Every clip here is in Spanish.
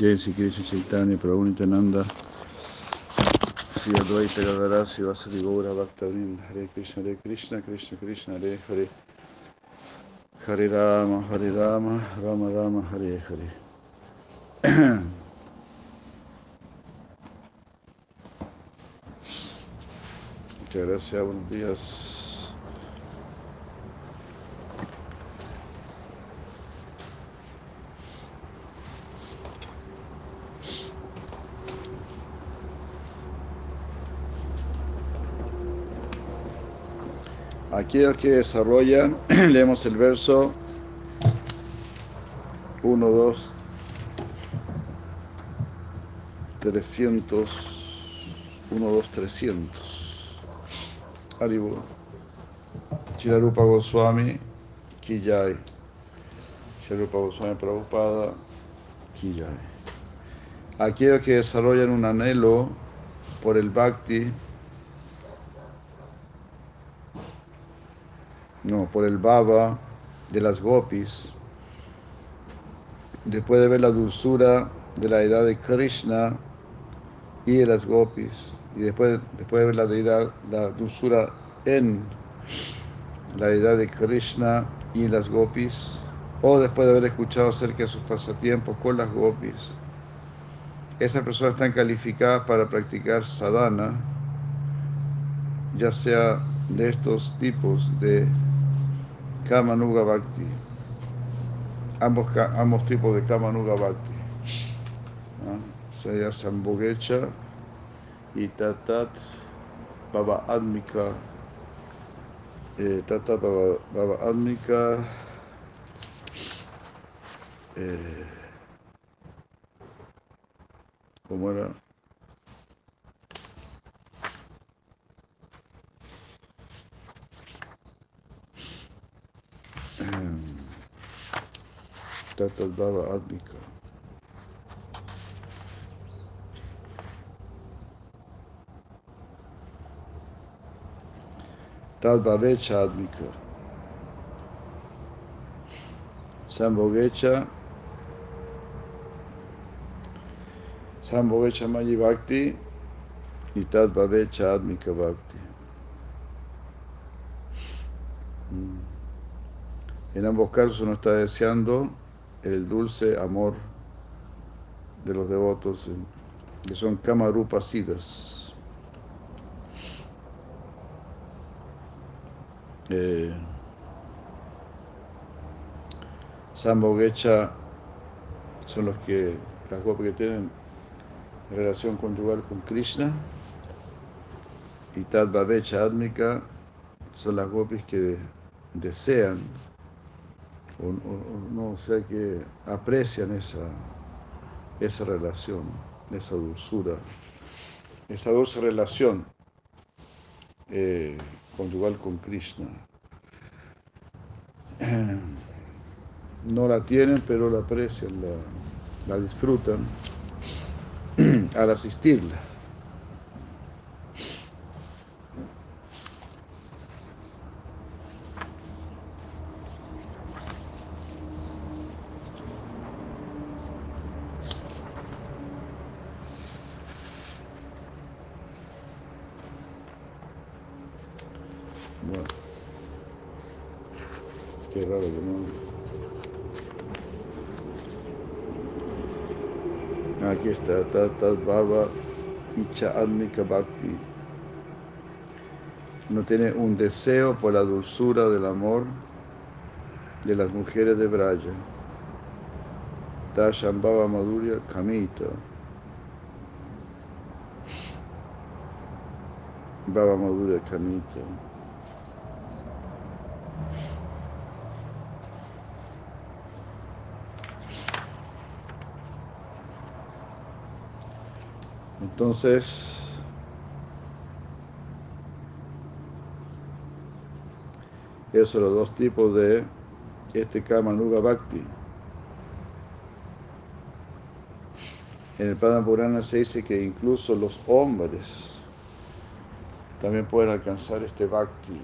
Jai Sri Krishna Chaitanya Prabhu Nityananda Sri Advaita Gadara Sri Vasari Gaura Bhaktavinda Hare Krishna Hare Krishna Krishna Krishna Hare Hare. Hare Rama Hare Rama Rama Rama Hare Hare. Muchas gracias, buenos días. Aquellos que desarrollan, leemos el verso 1, 2, 300, 1, 2, 300. Haribo. Chirarupa Goswami, Kiyai. Chirarupa Goswami Prabhupada, Kiyai. Aquellos que desarrollan un anhelo por el bhakti, no, por el baba de las gopis, después de ver la dulzura de la edad de Krishna y de las gopis, y después, después de ver la deidad, la dulzura en la deidad de Krishna y las gopis, o después de haber escuchado acerca de sus pasatiempos con las gopis, esas personas están calificadas para practicar sadhana, ya sea de estos tipos de Kamanuga Bhakti, ambos, ambos tipos de Kamanuga Bhakti, ¿no? sea Sambogecha y Tatat Baba Admika, eh, Tatat Baba, Baba Admika, eh, ¿cómo era? Tatat Baba Admika. Tadvavecha Admika. Sambogecha. Sambogecha Mayi Bhakti y Tadvavecha Admika Bhakti. En ambos casos uno está deseando el dulce amor de los devotos, que son Kamarupa Siddhas. Eh, Sambogecha son los que, las gopis que tienen relación conjugal con Krishna, y Tadvavecha Admika son las gopis que desean o, o, no, o sea que aprecian esa, esa relación, esa dulzura, esa dulce relación eh, conjugal con Krishna. No la tienen, pero la aprecian, la disfrutan al asistirla. Bueno, qué raro que no. Aquí está, Tatat Baba Icha Admika Bhakti. No tiene un deseo por la dulzura del amor de las mujeres de Braya. Tasham Baba Madhurya Kamita. Baba Madhurya Kamita. Entonces, esos son los dos tipos de este Kama Nuga Bhakti. En el Padma Purana se dice que incluso los hombres también pueden alcanzar este Bhakti.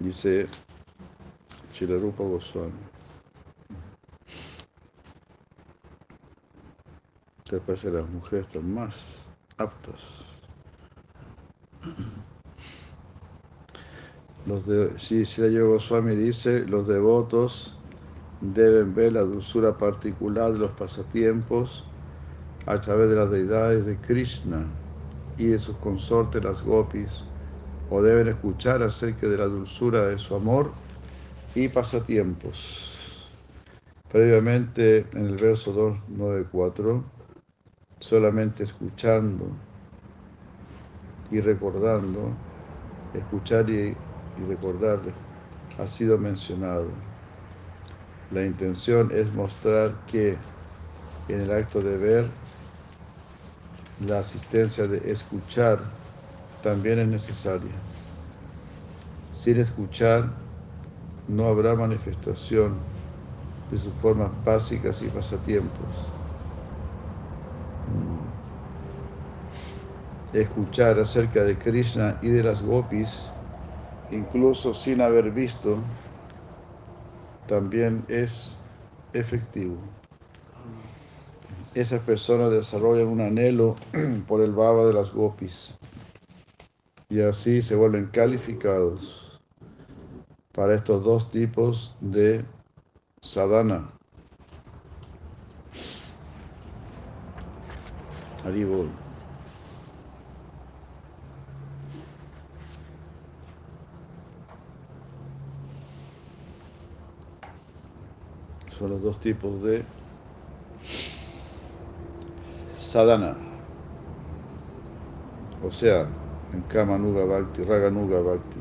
Dice Chilarupa Goswami. Que parece las mujeres están más aptas. Los de, si Yoga Goswami dice, los devotos deben ver la dulzura particular de los pasatiempos a través de las deidades de Krishna y de sus consortes las gopis, o deben escuchar acerca de la dulzura de su amor y pasatiempos. Previamente en el verso 294, solamente escuchando y recordando, escuchar y, recordar ha sido mencionado. La intención es mostrar que en el acto de ver, la asistencia de escuchar también es necesaria. Sin escuchar, no habrá manifestación de sus formas básicas y pasatiempos. Escuchar acerca de Krishna y de las gopis, incluso sin haber visto, también es efectivo. Esas personas desarrollan un anhelo por el baba de las gopis y así se vuelven calificados para estos dos tipos de sadhana. Son los dos tipos de sadhana. O sea, en Kamanuga Bhakti, Raganuga Bhakti,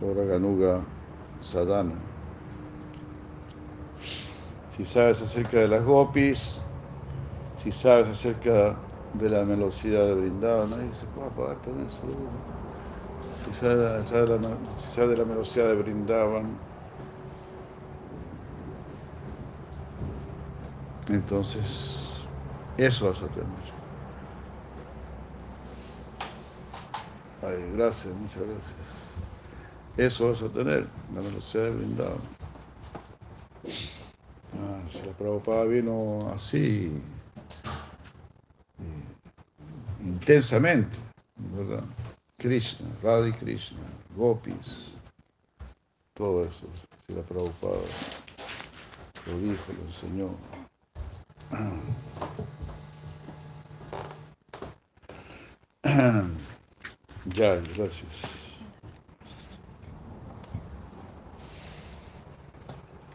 o Raganuga Sadhana. Si sabes acerca de las gopis, si sabes acerca de la velocidad de brindar, nadie se puede apagar también. Si sabes, sabes de la velocidad de brindaban, Entonces, eso vas a tener. Ay, gracias, muchas gracias. Eso vas a tener, la velocidad de brindado. Ah, si la Prabhupada vino así, intensamente, ¿verdad? Krishna, Radhi Krishna, Gopis, todo eso, si la Prabhupada lo dijo, lo enseñó. Ya, gracias.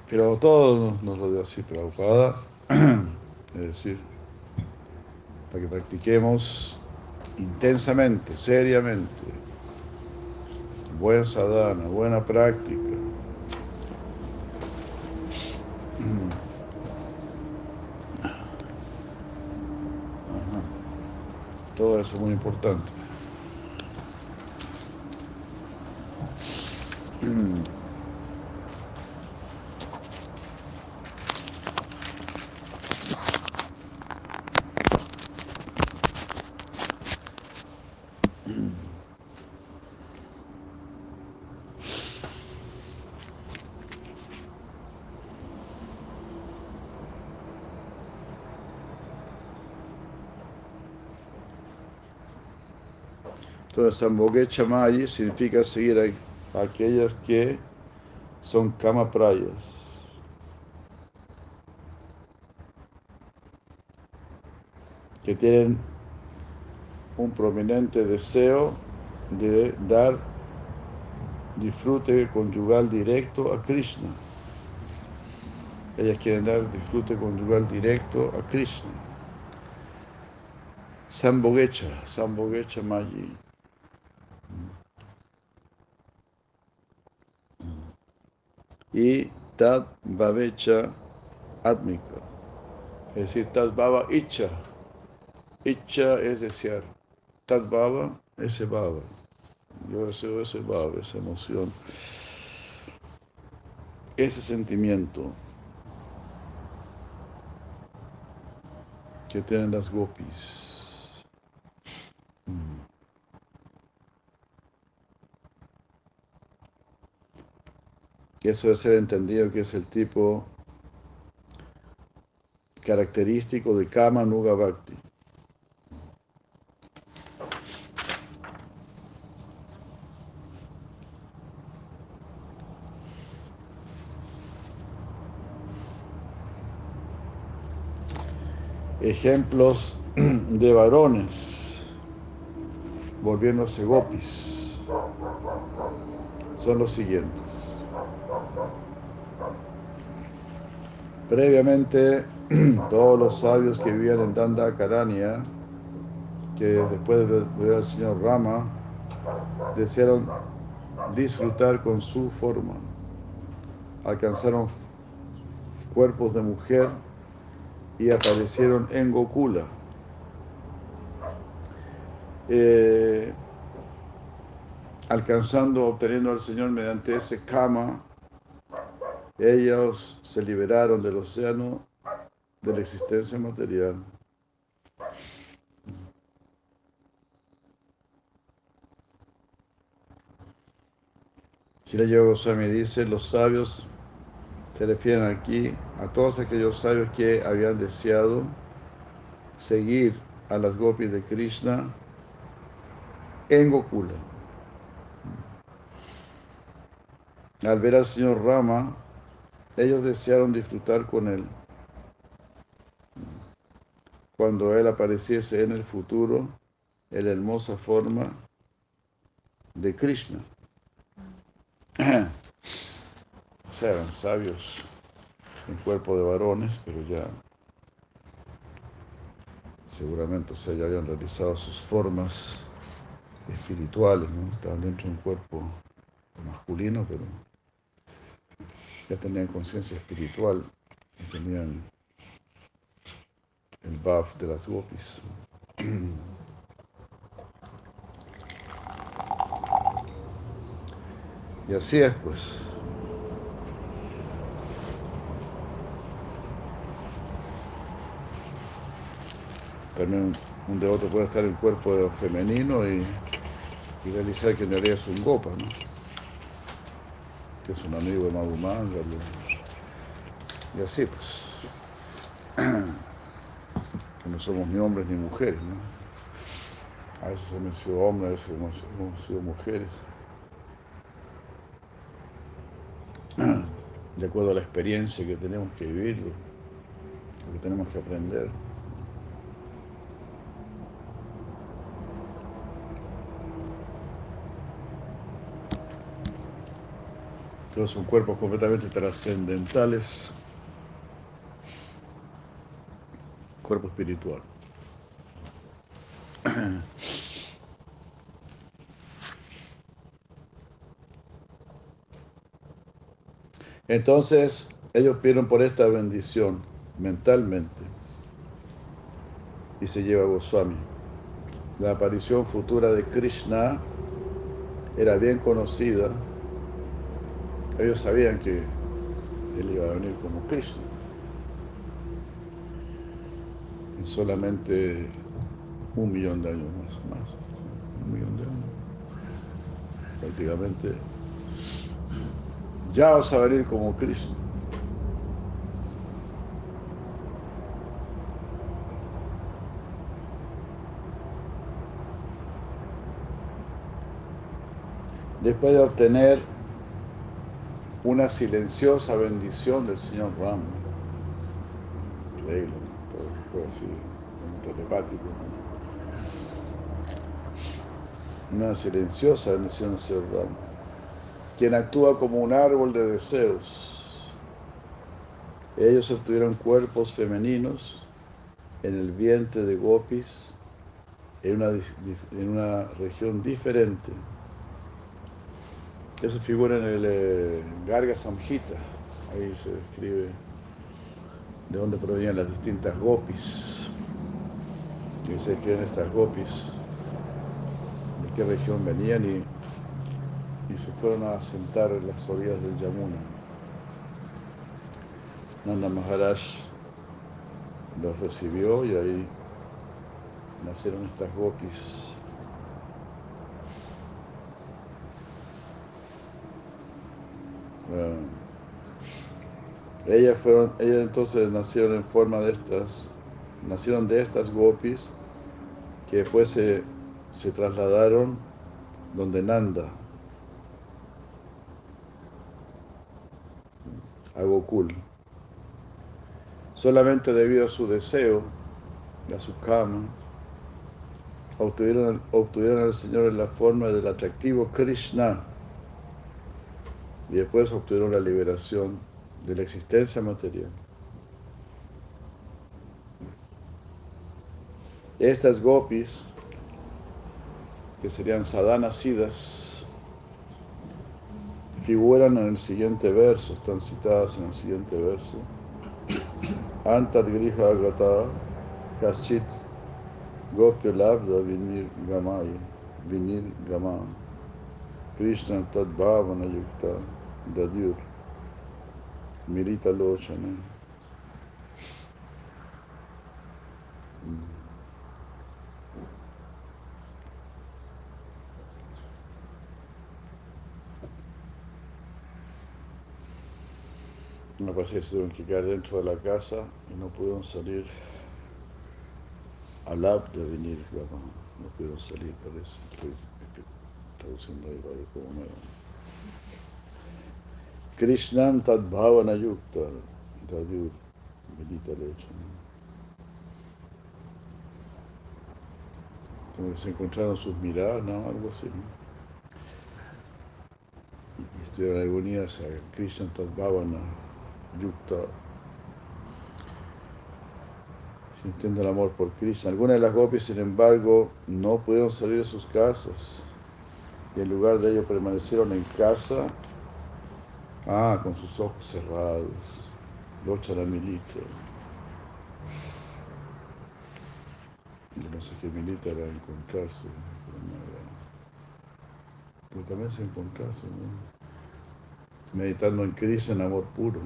Pero todo nos lo dio así preocupada, es decir, para que practiquemos intensamente, seriamente, buena sadhana, buena práctica. Eso es muy importante. Entonces, Chamayi significa seguir a, aquellos que son kamaprayas. Que tienen un prominente deseo de dar disfrute conyugal directo a Krishna. Ellas quieren dar disfrute conyugal directo a Krishna. Sambogecha, Sambogecha Mayi. Y Tad Babecha Atmika. Es decir, Tadbaba Icha. Icha es desear. Tadbaba, ese baba. Yo deseo ese baba, esa emoción. Ese sentimiento que tienen las gopis. Eso debe ser entendido que es el tipo característico de Kama Nuga Bhakti. Ejemplos de varones volviéndose gopis son los siguientes. Previamente, todos los sabios que vivían en Danda Karania, que después de ver al señor Rama, desearon disfrutar con su forma. Alcanzaron cuerpos de mujer y aparecieron en Gokula. Eh, alcanzando, obteniendo al Señor mediante ese kama, ellos se liberaron del océano de la existencia material. Shira Yoga Goswami dice, los sabios se refieren aquí a todos aquellos sabios que habían deseado seguir a las gopis de Krishna en Gokula. Al ver al señor Rama, ellos desearon disfrutar con él. Cuando él apareciese en el futuro, en la hermosa forma de Krishna. O sea, eran sabios en cuerpo de varones, pero ya seguramente se ya habían realizado sus formas espirituales, ¿no? Estaban dentro de un cuerpo masculino, pero ya tenían conciencia espiritual y tenían el buff de las gopis. Y así es, pues. También un devoto puede estar en cuerpo femenino y, y realizar que en realidad es un gopa, ¿no? Es un amigo de Magumanga. Y así pues. No somos ni hombres ni mujeres, ¿no? A veces hemos sido hombres, a veces hemos sido mujeres. De acuerdo a la experiencia que tenemos que vivir, lo que tenemos que aprender. Todos son cuerpos completamente trascendentales. Cuerpo espiritual. Entonces, ellos pidieron por esta bendición mentalmente y se lleva a Goswami. La aparición futura de Krishna era bien conocida ellos sabían que él iba a venir como Krishna. En solamente un millón de años más, más, un millón de años. Prácticamente ya vas a venir como Krishna. Después de obtener una silenciosa bendición del señor Ram. Increíble, todo fue así, telepático. Una silenciosa bendición del señor Ram, quien actúa como un árbol de deseos. Ellos obtuvieron cuerpos femeninos en el vientre de Gopis en una, en una región diferente eso figura en el eh, Garga Samhita, ahí se describe de dónde provenían las distintas gopis. Y se escriben estas gopis, de qué región venían y, y se fueron a asentar en las orillas del Yamuna. Nanda Maharaj los recibió y ahí nacieron estas gopis. Ah, ellas fueron, ellas entonces nacieron en forma de estas, nacieron de estas gopis que después se, trasladaron donde Nanda, a Gokul. Solamente debido a su deseo, a su kama, obtuvieron, obtuvieron al Señor en la forma del atractivo Krishna y después obtuvieron la liberación de la existencia material. Estas gopis, que serían sadhanasidas, figuran en el siguiente verso, están citadas en el siguiente verso. Antar griha agata kaschit gopya labda vinir gamay vinir gamam Krishna tad bhavana dadyur mirita lochana Una paciente se tuvieron que quedar dentro de la casa y no pudieron salir al app de venir, no pudieron salir, parece. Estoy traduciendo ahí para ver cómo me Krishnan Tadbhavana Yukta, Dadyur, Medita Lecha. Como que se encontraron sus miradas, ¿no? Algo así. ¿no? Y estuvieron ahí unidas a Krishna Tadbhavana Yukta. Sintiendo el amor por Krishna. Algunas de las gopis, sin embargo, no pudieron salir de sus casas. Y en lugar de ello permanecieron en casa Ah, con sus ojos cerrados. Locha la milita. Yo no sé qué milita era encontrarse. Pero también se encontrarse, ¿no? Meditando en Krishna, en amor puro.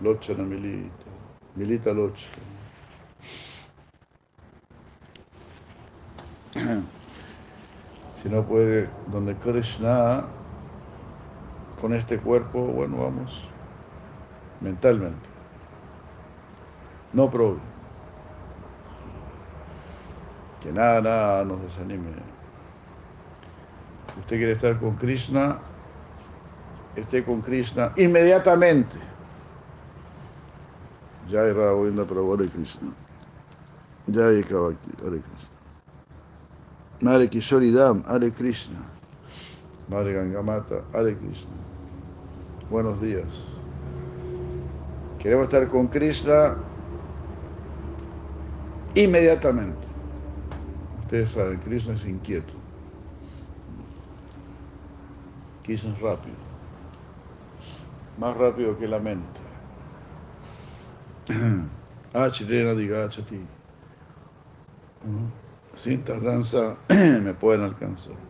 Locha la milita. Milita locha. Si no puede, donde Krishna con este cuerpo, bueno, vamos mentalmente. No problema. Que nada, nada nos desanime. Usted quiere estar con Krishna, esté con Krishna inmediatamente. Jai Raghavendra Prabhu Hare Krishna. Jai Kavakti Hare Krishna. Madre Kishori Dam Hare Krishna. Madre Gangamata Hare Krishna. Buenos días. Queremos estar con Krishna inmediatamente. Ustedes saben, Krishna es inquieto. Krishna es rápido. Más rápido que la mente. Achirena digachati. Sin tardanza me pueden alcanzar.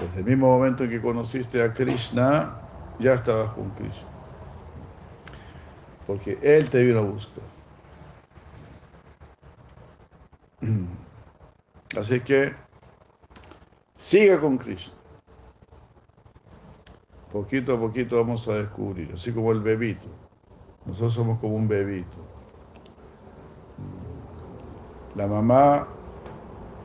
Desde el mismo momento en que conociste a Krishna, ya estabas con Krishna. Porque Él te vino a buscar. Así que siga con Krishna. Poquito a poquito vamos a descubrir, así como el bebito. Nosotros somos como un bebito. La mamá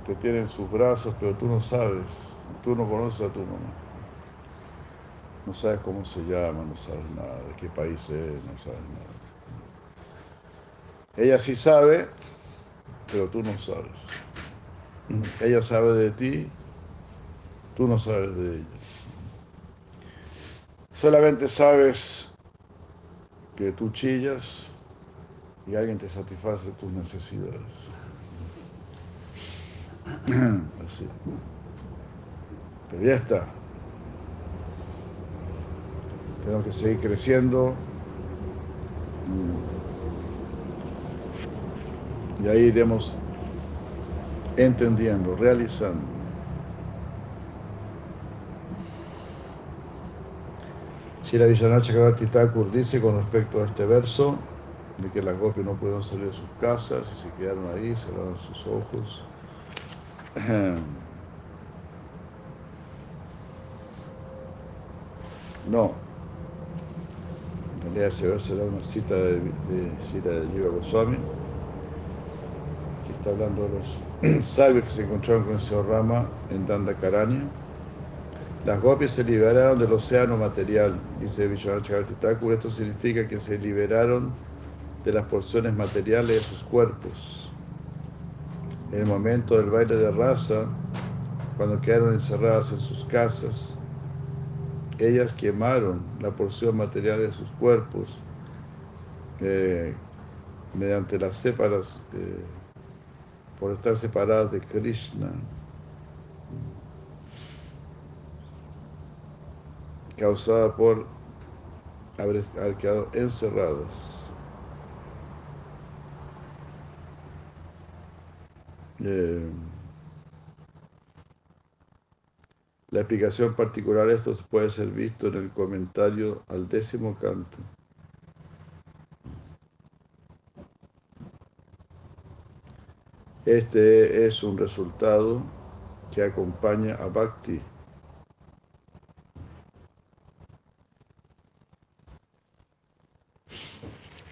te tiene en sus brazos, pero tú no sabes Tú no conoces a tu mamá. No sabes cómo se llama, no sabes nada, de qué país es, no sabes nada. Ella sí sabe, pero tú no sabes. Ella sabe de ti, tú no sabes de ella. Solamente sabes que tú chillas y alguien te satisface tus necesidades. Así. Pero ya está. Tenemos que seguir creciendo Y ahí iremos entendiendo, realizando. Shira Villanath Chakravarti Thakur dice con respecto a este verso de que las gopis no pudieron salir de sus casas y se quedaron ahí, cerraron sus ojos. No. En realidad ese verso era una cita de, de Shira Jiva Goswami, que está hablando de los sabios que se encontraron con el señor Rama en Dandakaranya. Las gopis se liberaron del océano material, dice Vishwanath. Esto significa que se liberaron de las porciones materiales de sus cuerpos. En el momento del baile de raza, cuando quedaron encerradas en sus casas, ellas quemaron la porción material de sus cuerpos eh, mediante las séparas, eh, por estar separadas de Krishna, causada por haber, haber quedado encerradas. Eh, la explicación particular de esto puede ser visto en el comentario al décimo canto. Este es un resultado que acompaña a Bhakti.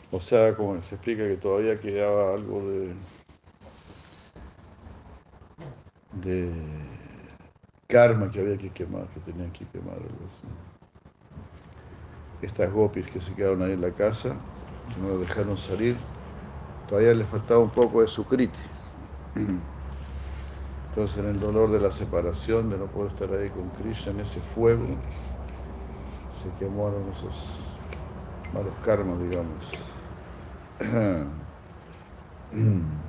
O sea, como se explica que todavía quedaba algo de, de karma que había que quemar, que tenían que quemar. Algo. Estas gopis que se quedaron ahí en la casa, que no lo dejaron salir, todavía les faltaba un poco de sukriti. Entonces en el dolor de la separación, de no poder estar ahí con Krishna en ese fuego, se quemaron esos malos karmas, digamos.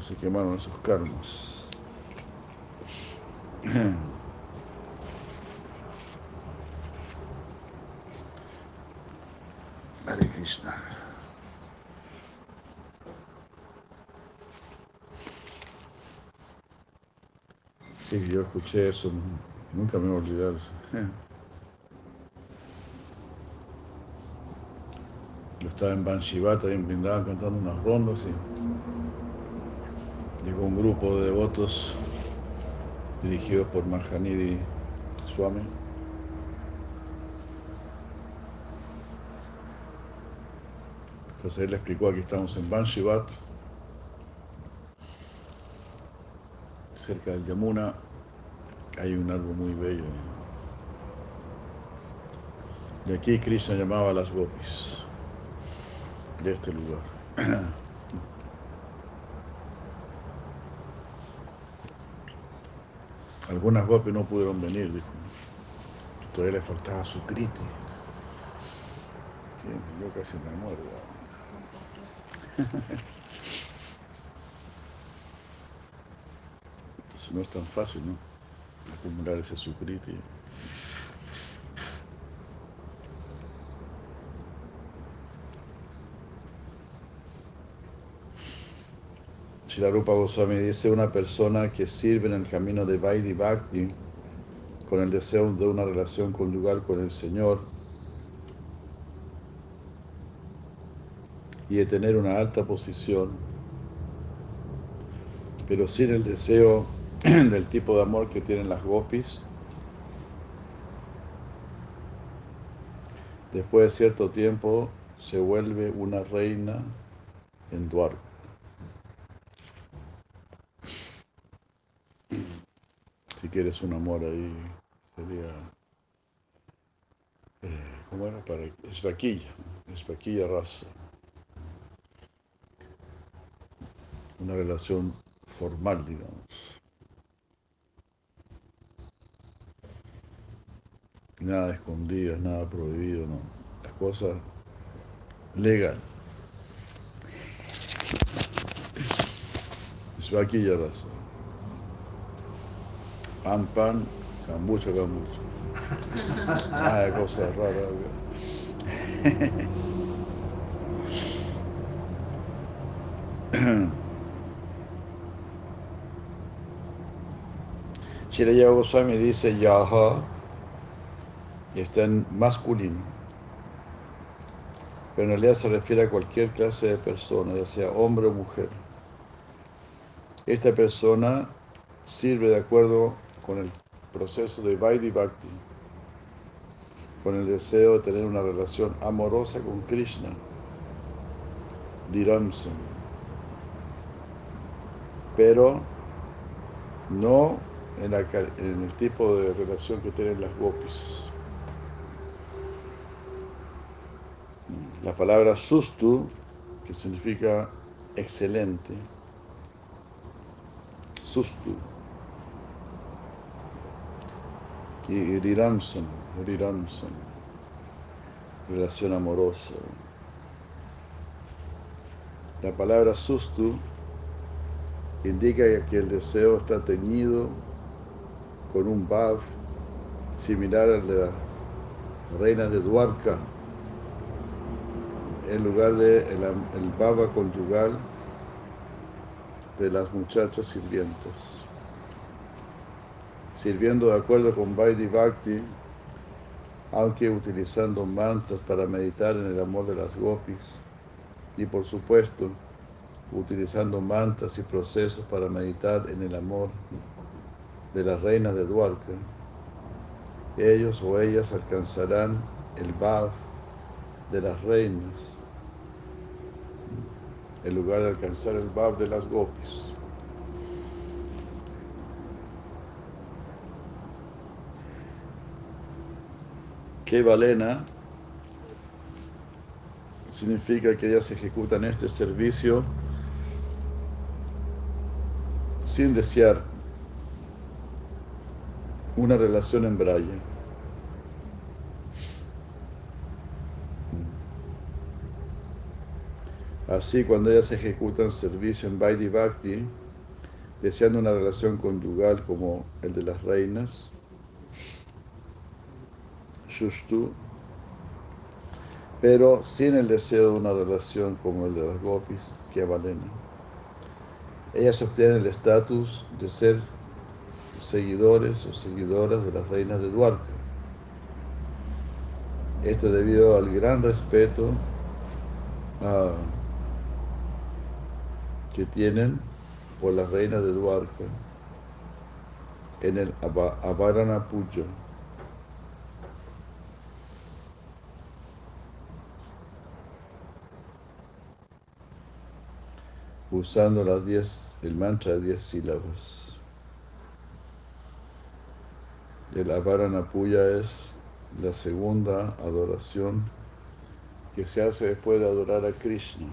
Se quemaron esos karmas. Hare Krishna. Sí, yo escuché eso, nunca me voy a olvidar. Yo estaba en Banshivata, ahí en Vrindavan, cantando unas rondas y grupo de devotos dirigidos por Mahanidi Swami. Entonces él explicó, aquí estamos en Banshivat, cerca del Yamuna, hay un árbol muy bello. De aquí Krishna llamaba a las gopis, de este lugar. Algunas gopis no pudieron venir, dijo. Todavía le faltaba su kriti. Yo casi me muero. Entonces no es tan fácil, ¿no? Acumular ese sukriti. Shilarupa Goswami dice una persona que sirve en el camino de Vaidhi Bhakti con el deseo de una relación conyugal con el Señor y de tener una alta posición, pero sin el deseo del tipo de amor que tienen las gopis, después de cierto tiempo se vuelve una reina en Dwarka. Quieres un amor ahí, sería, eh, ¿cómo era? Para, es vaquilla, es vaquilla raza. Una relación formal, digamos. Nada escondido, nada prohibido, no. Las cosas legal. Es vaquilla raza. Pan, pan, cambucho, cambucho. Nada de cosas raras. Shiraya Goswami dice Yaha y está en masculino. Pero en realidad se refiere a cualquier clase de persona, ya sea hombre o mujer. Esta persona sirve de acuerdo con el proceso de Vaidhi Bhakti, con el deseo de tener una relación amorosa con Krishna, Diramson. Pero no en, en, el tipo de relación que tienen las gopis. La palabra sustu, que significa excelente, sustu, y riramsan, riramsan, relación amorosa. La palabra sustu indica que el deseo está teñido con un bhav similar al de las reinas de Dwarka, en lugar de el, baba conyugal de las muchachas sirvientes. Sirviendo de acuerdo con Vaidhi Bhakti, aunque utilizando mantras para meditar en el amor de las gopis, y por supuesto, utilizando mantras y procesos para meditar en el amor de las reinas de Dwarka, ellos o ellas alcanzarán el Bhav de las reinas, en lugar de alcanzar el Bhav de las gopis. Que Valena significa que ellas ejecutan este servicio sin desear una relación en braille. Así, cuando ellas ejecutan servicio en Vaidhi Bhakti, deseando una relación conyugal como el de las reinas, Shushtu, pero sin el deseo de una relación como el de las gopis, que Valena. Ellas obtienen el estatus de ser seguidores o seguidoras de las reinas de Dwarka. Esto debido al gran respeto uh, que tienen por las reinas de Dwarka en el Avarana. Usando las diez, el mantra de diez sílabas. El Avaranapuya es la segunda adoración que se hace después de adorar a Krishna.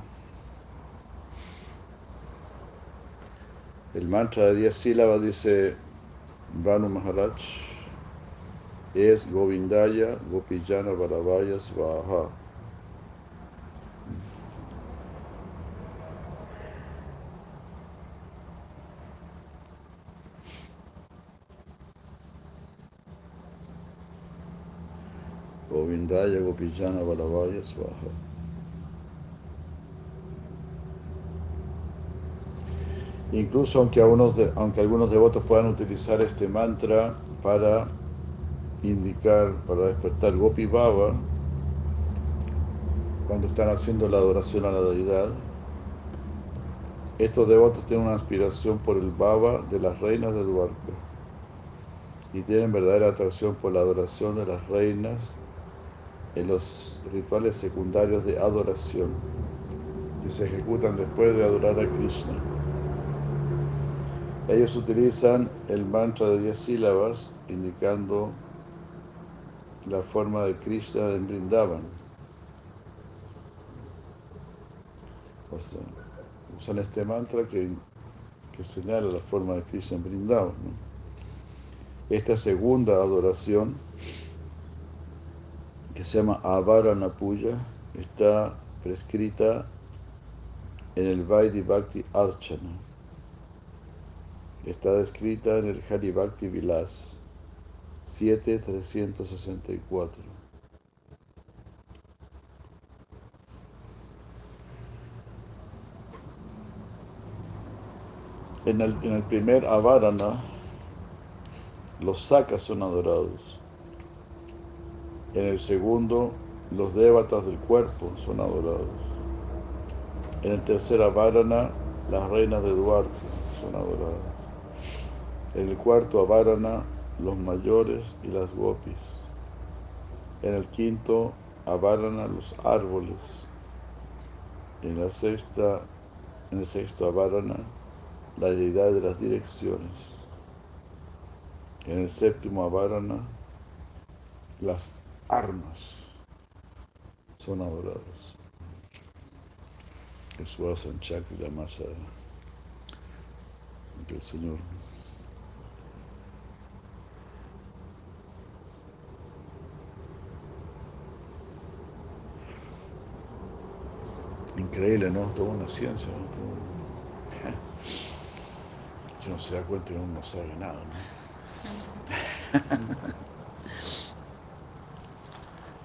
El mantra de diez sílabas dice Vanu Maharaj es Govindaya Gopijana Varavaya Svaha. Govindaya Gopijana Varavaya Svaha. Incluso aunque, algunos aunque algunos devotos puedan utilizar este mantra para indicar, para despertar Gopi Baba, cuando están haciendo la adoración a la deidad, estos devotos tienen una aspiración por el Baba de las reinas de Dwarka y tienen verdadera atracción por la adoración de las reinas en los rituales secundarios de adoración que se ejecutan después de adorar a Krishna. Ellos utilizan el mantra de 10 sílabas indicando la forma de Krishna en Brindavan. O sea, usan este mantra que, que señala la forma de Krishna en Brindavan. Esta segunda adoración que se llama Avarana Puya, está prescrita en el Vaidhi Archana. está descrita en el Hari Bhakti Vilas 7364. En el, en el primer Avarana, los sakas son adorados. En el segundo, los devatas del cuerpo son adorados. En el tercer Avarana, las reinas de Duarte son adoradas. En el cuarto Avarana, los mayores y las gopis. En el quinto Avarana, los árboles. En la sexta, en el sexto Avarana, la deidad de las direcciones. En el séptimo Avarana, las armas son adoradas. Eso va San Chakra, la masa del Señor. Increíble, ¿no? Toda una ciencia, ¿no? Que uno se da cuenta que uno no sabe nada, ¿no?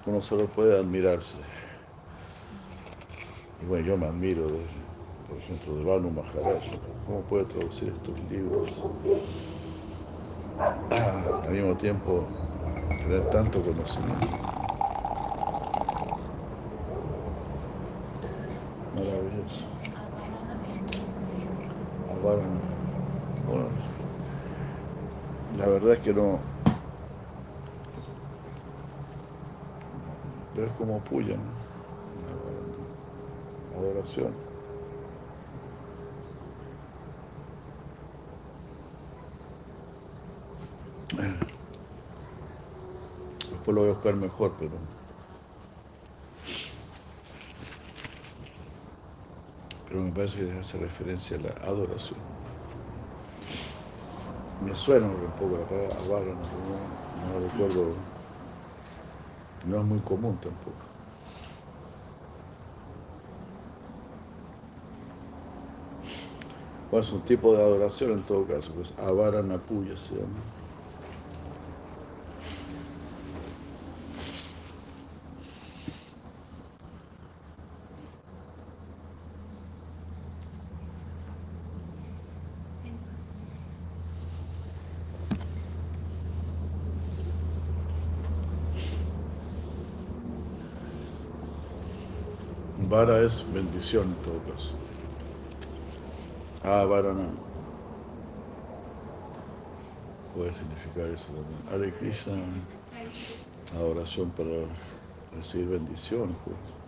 Uno solo puede admirarse. Y bueno, yo me admiro, de, por ejemplo, de Banu Maharaj. ¿Cómo puede traducir estos libros? Ah, al mismo tiempo, tener tanto conocimiento. Maravilloso. Bueno, la verdad es que no. Es como puya, ¿no? Adoración. Después lo voy a buscar mejor, pero. Pero me parece que hace referencia a la adoración. Me suena un poco la palabra avara, no, no recuerdo. No es muy común tampoco. Bueno, es un tipo de adoración en todo caso, pues avara napuya se llama. Vara es bendición en todo caso. Ah, vara no. Puede significar eso también. Hare Krishna, adoración para recibir bendición, pues.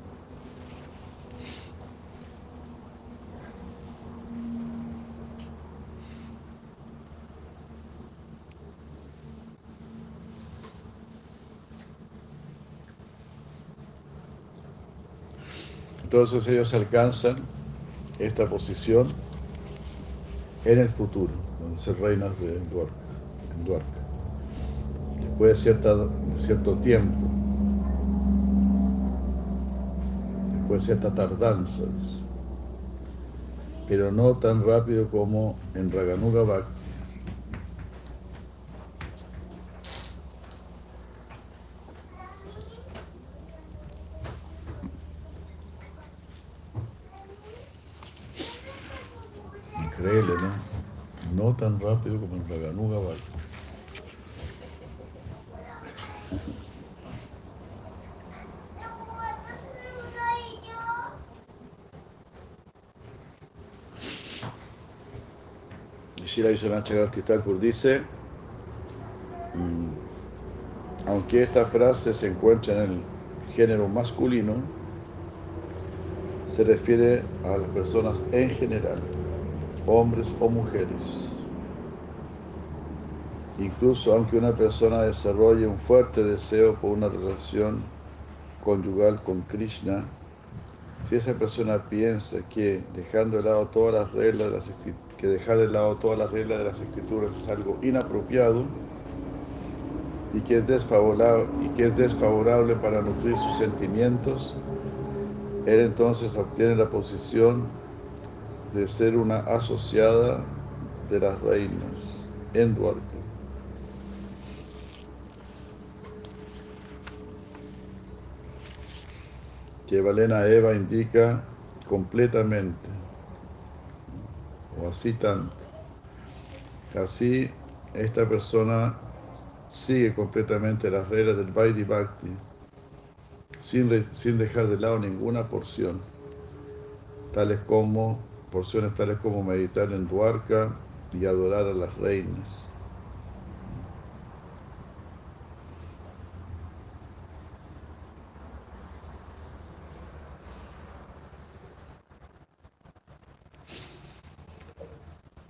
Entonces ellos alcanzan esta posición en el futuro, cuando se reinas de Dwarka. Después de, cierto tiempo, después de cierta tardanza, pero no tan rápido como en Raganuga Bhakti. Increíble, ¿no? No tan rápido como en Raganuga Bhakti. Chakravarti Thakur dice, mm, aunque esta frase se encuentra en el género masculino, se refiere a las personas en general, hombres o mujeres. Incluso aunque una persona desarrolle un fuerte deseo por una relación conyugal con Krishna, si esa persona piensa que dejando de lado todas las reglas de las escrituras, que dejar de lado todas las reglas de las escrituras es algo inapropiado y que es desfavorable, y que es desfavorable para nutrir sus sentimientos, él entonces obtiene la posición de ser una asociada de las reinas en Dwarka. Que Valena Eva indica completamente, o así tanto. Así, esta persona sigue completamente las reglas del Vaidhi Bhakti, sin, sin dejar de lado ninguna porción, tales como, porciones tales como meditar en Dwarka y adorar a las reinas.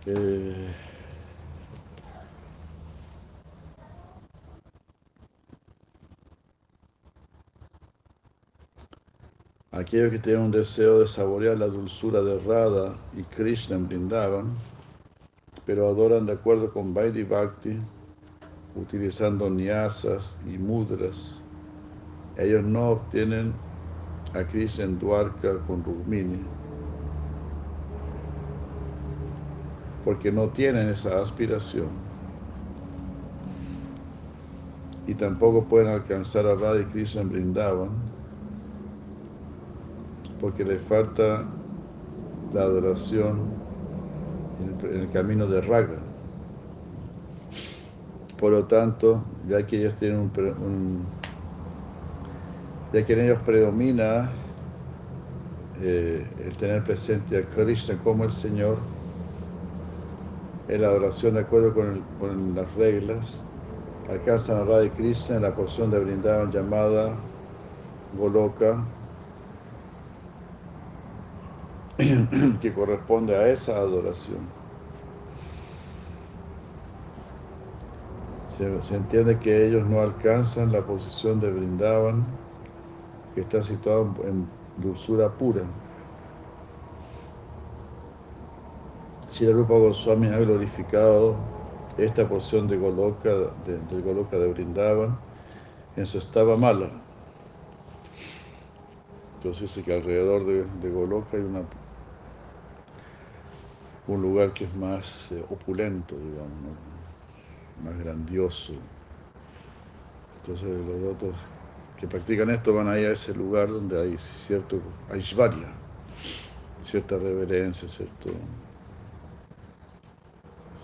Eh, aquellos que tienen un deseo de saborear la dulzura de Radha y Krishna en Vrindavan, pero adoran de acuerdo con Vaidhi Bhakti, utilizando nyasas y mudras. Ellos no obtienen a Krishna en Dwarka con Rukmini, porque no tienen esa aspiración. Y tampoco pueden alcanzar a Radha y Krishna en Vrindavan, porque les falta la adoración en el, camino de Raga. Por lo tanto, ya que ellos tienen un ya que en ellos predomina eh, el tener presente a Krishna como el Señor, en la adoración de acuerdo con, las reglas, alcanzan a Radha Krishna en la porción de Vrindavan llamada Goloka, que corresponde a esa adoración. Se, entiende que ellos no alcanzan la posición de Brindavan, que está situado en dulzura pura. Shri Rupa Goswami ha glorificado esta porción de Goloka, de, del Goloka de Brindavan en su estaba mala. Entonces que alrededor de, de Goloka hay una un lugar que es más eh, opulento, digamos, más grandioso. Entonces los otros que practican esto van ahí a ese lugar donde hay cierto aishvarya, cierta reverencia, cierto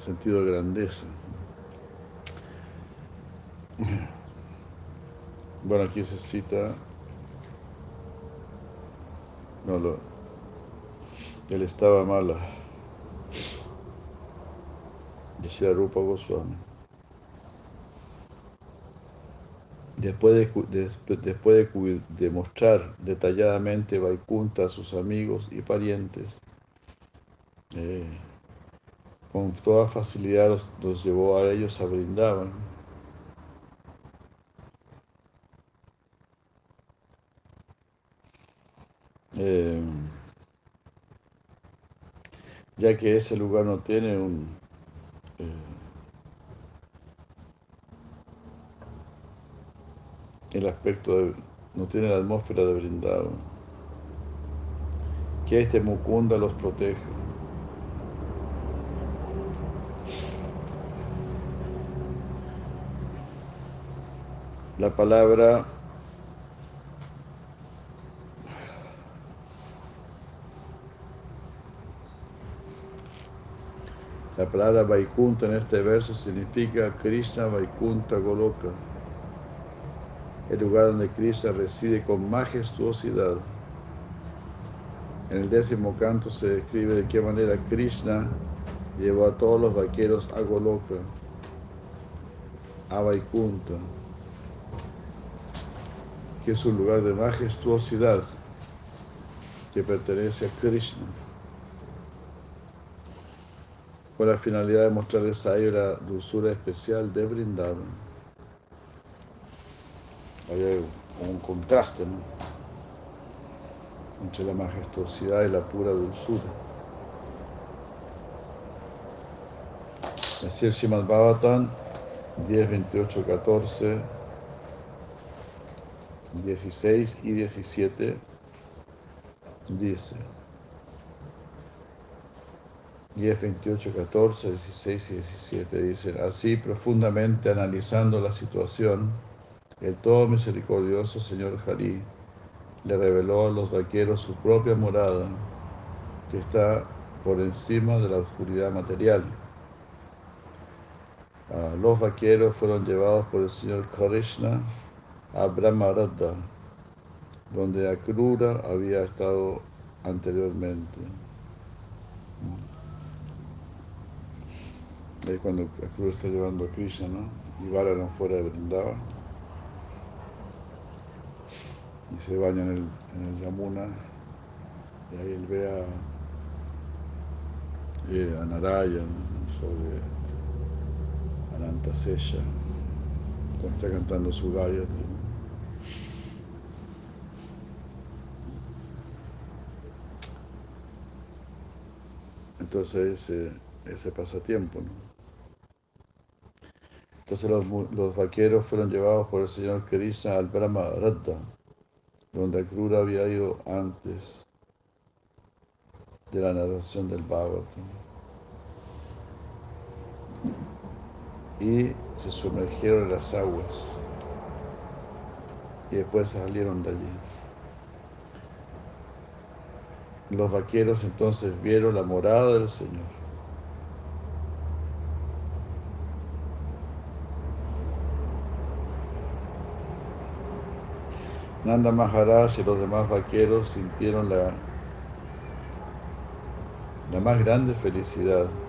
sentido de grandeza. Bueno, aquí se cita, no, lo, él estaba mala de Rupa Goswami. Después de, de, después de, de mostrar detalladamente Vaikunta a sus amigos y parientes, eh, con toda facilidad los, los, llevó a ellos a Brindavan. Eh, ya que ese lugar no tiene un, el aspecto de, no tiene la atmósfera de brindado. Que este Mukunda los proteja. La palabra La palabra Vaikunta en este verso significa Krishna Vaikunta Goloka el lugar donde Krishna reside con majestuosidad. En el décimo canto se describe de qué manera Krishna llevó a todos los vaqueros a Goloka, a Vaikunta, que es un lugar de majestuosidad que pertenece a Krishna, con la finalidad de mostrarles a ellos la dulzura especial de Vrindavan hay un contraste ¿no? entre la majestuosidad y la pura dulzura. Así el Srimad Bhavatan 10, 28, 14, 16 y 17 dice 10, 28, 14, 16 y 17 dicen, así profundamente analizando la situación, el todo misericordioso Señor Hari le reveló a los vaqueros su propia morada, que está por encima de la oscuridad material. Ah, los vaqueros fueron llevados por el Señor Krishna a Brahmaradha, donde Akrura había estado anteriormente. Ahí cuando Akrura está llevando a Krishna, ¿no? Y Balaram fuera de Vrindavan. Y se baña en el, Yamuna. Y ahí él ve a, eh, a Narayan sobre Anantasesha, cuando está cantando su Gayatri. Entonces ese, ese pasatiempo. Entonces los, vaqueros fueron llevados por el señor Krishna al Brahma Radha, donde Akrura había ido antes de la narración del Bhagavatam. Y se sumergieron en las aguas y después salieron de allí. Los vaqueros entonces vieron la morada del Señor. Nanda Maharaj y los demás vaqueros sintieron la, la más grande felicidad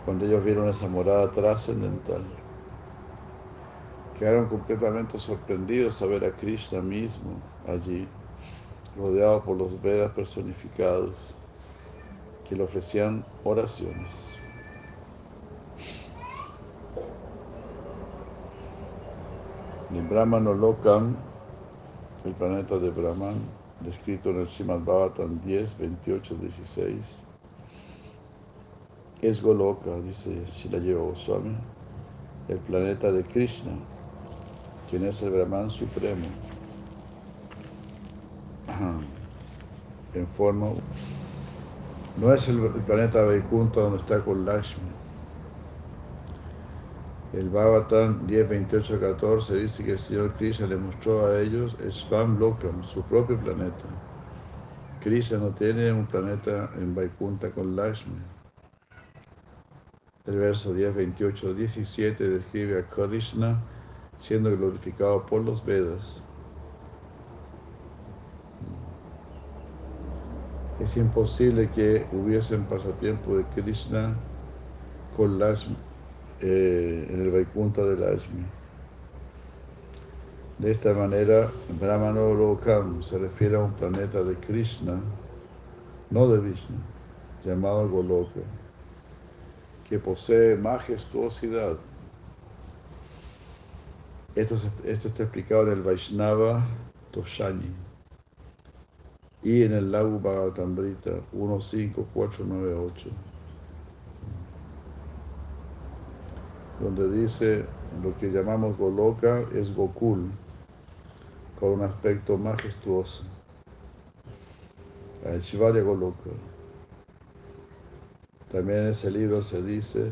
cuando ellos vieron esa morada trascendental. Quedaron completamente sorprendidos a ver a Krishna mismo allí, rodeado por los Vedas personificados, que le ofrecían oraciones. En Brahmano Lokam, el planeta de Brahman, descrito en el Srimad Bhavatan 10, 28, 16, es Goloka, dice Shilayeva Goswami, el planeta de Krishna, quien es el Brahman supremo, en forma... No es el, planeta Vaikunta donde está con Lakshmi. El Bhavatan 10, 28, 14 dice que el Señor Krishna le mostró a ellos Swam Lokam, su propio planeta. Krishna no tiene un planeta en Vaikunta con Lakshmi. El verso 10, 28, 17 describe a Krishna siendo glorificado por los Vedas. Es imposible que hubiesen pasatiempo de Krishna con Lakshmi, eh, en el Vaikunta de Lakshmi. De esta manera, Brahmano Lokam se refiere a un planeta de Krishna, no de Vishnu, llamado Goloka, que posee majestuosidad. Esto, esto está explicado en el Vaishnava Toshani y en el Lagu Bhagavatamrita 15498, donde dice lo que llamamos Goloka es Gokul, con un aspecto majestuoso. El Shivarya Goloka. También en ese libro se dice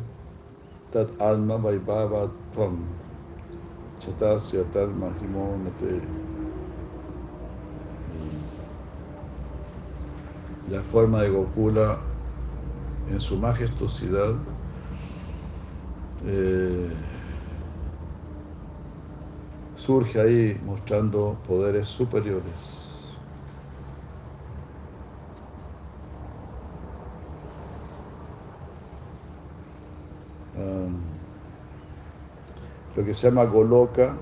Tat Alma Vaibhava Tvam Chatasya Tal Mahimonate la forma de Gokula en su majestuosidad eh, surge ahí mostrando poderes superiores. Lo que se llama Goloka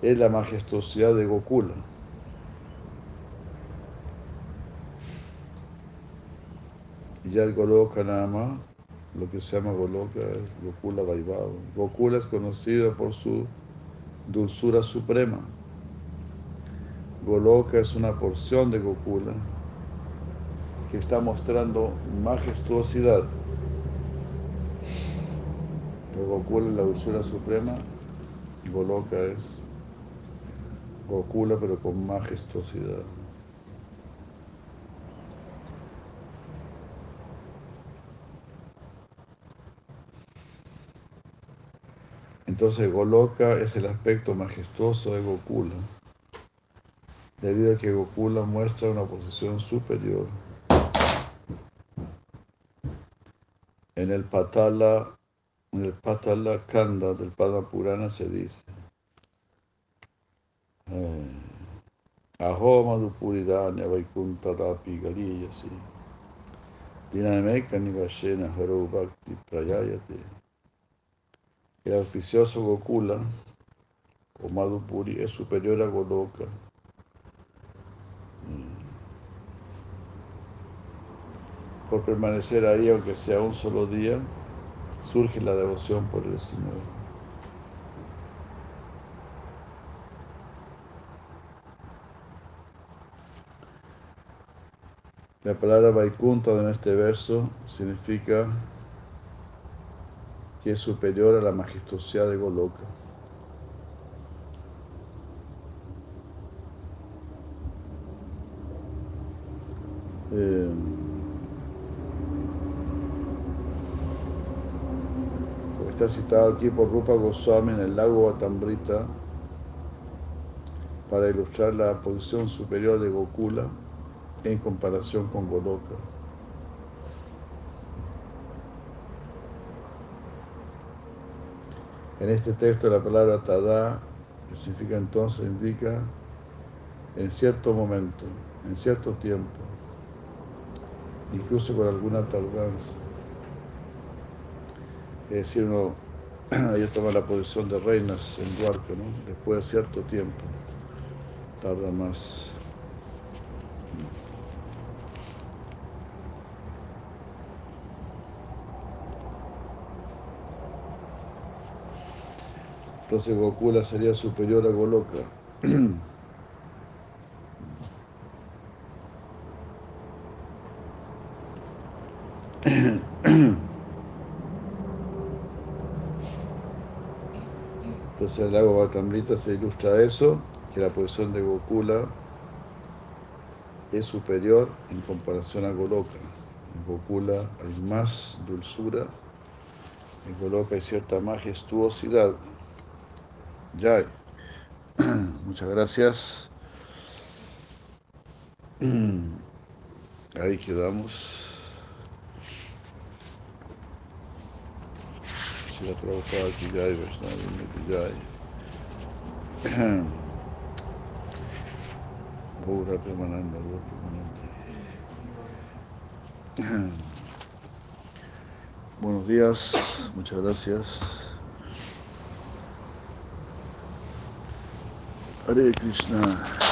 es la majestuosidad de Gokula. Y ya el Goloka nada más, lo que se llama Goloka es Gokula Vaibhava. Gokula es conocido por su dulzura suprema. Goloka es una porción de Gokula que está mostrando majestuosidad. Gokula es la dulzura suprema, Goloka es Gokula pero con majestuosidad. Entonces Goloka es el aspecto majestuoso de Gokula, debido a que Gokula muestra una posición superior. En el Patala, en el Patala Kanda del Pada Purana se dice eh, Aho Madhupuridanya Vaikunta Dapi Galiyasi Dinameka Nivashena Haro Bhakti Prayayate el auspicioso Gokula o Madhupuri es superior a Goloka. Por permanecer ahí, aunque sea un solo día, surge la devoción por el Señor. La palabra Vaikunta en este verso significa que es superior a la majestuosidad de Goloka. Eh, está citado aquí por Rupa Goswami en el lago Batambrita para ilustrar la posición superior de Gokula en comparación con Goloka. En este texto la palabra tada, que significa entonces, indica en cierto momento, en cierto tiempo, incluso con alguna tardanza. Es decir, uno, ella toma la posición de reinas en Duarca, ¿no? después de cierto tiempo, tarda más. Entonces Gokula sería superior a Goloka. Entonces el lago Batambrita se ilustra eso, que la posición de Gokula es superior en comparación a Goloka. En Gokula hay más dulzura, en Goloka hay cierta majestuosidad. Ya. Muchas gracias. Ahí quedamos. Si la Prabhupada ya hay, Vaishnava, ya Gaura Premananda, Gaura Premananda. Buenos días, muchas gracias. Hare Krishna.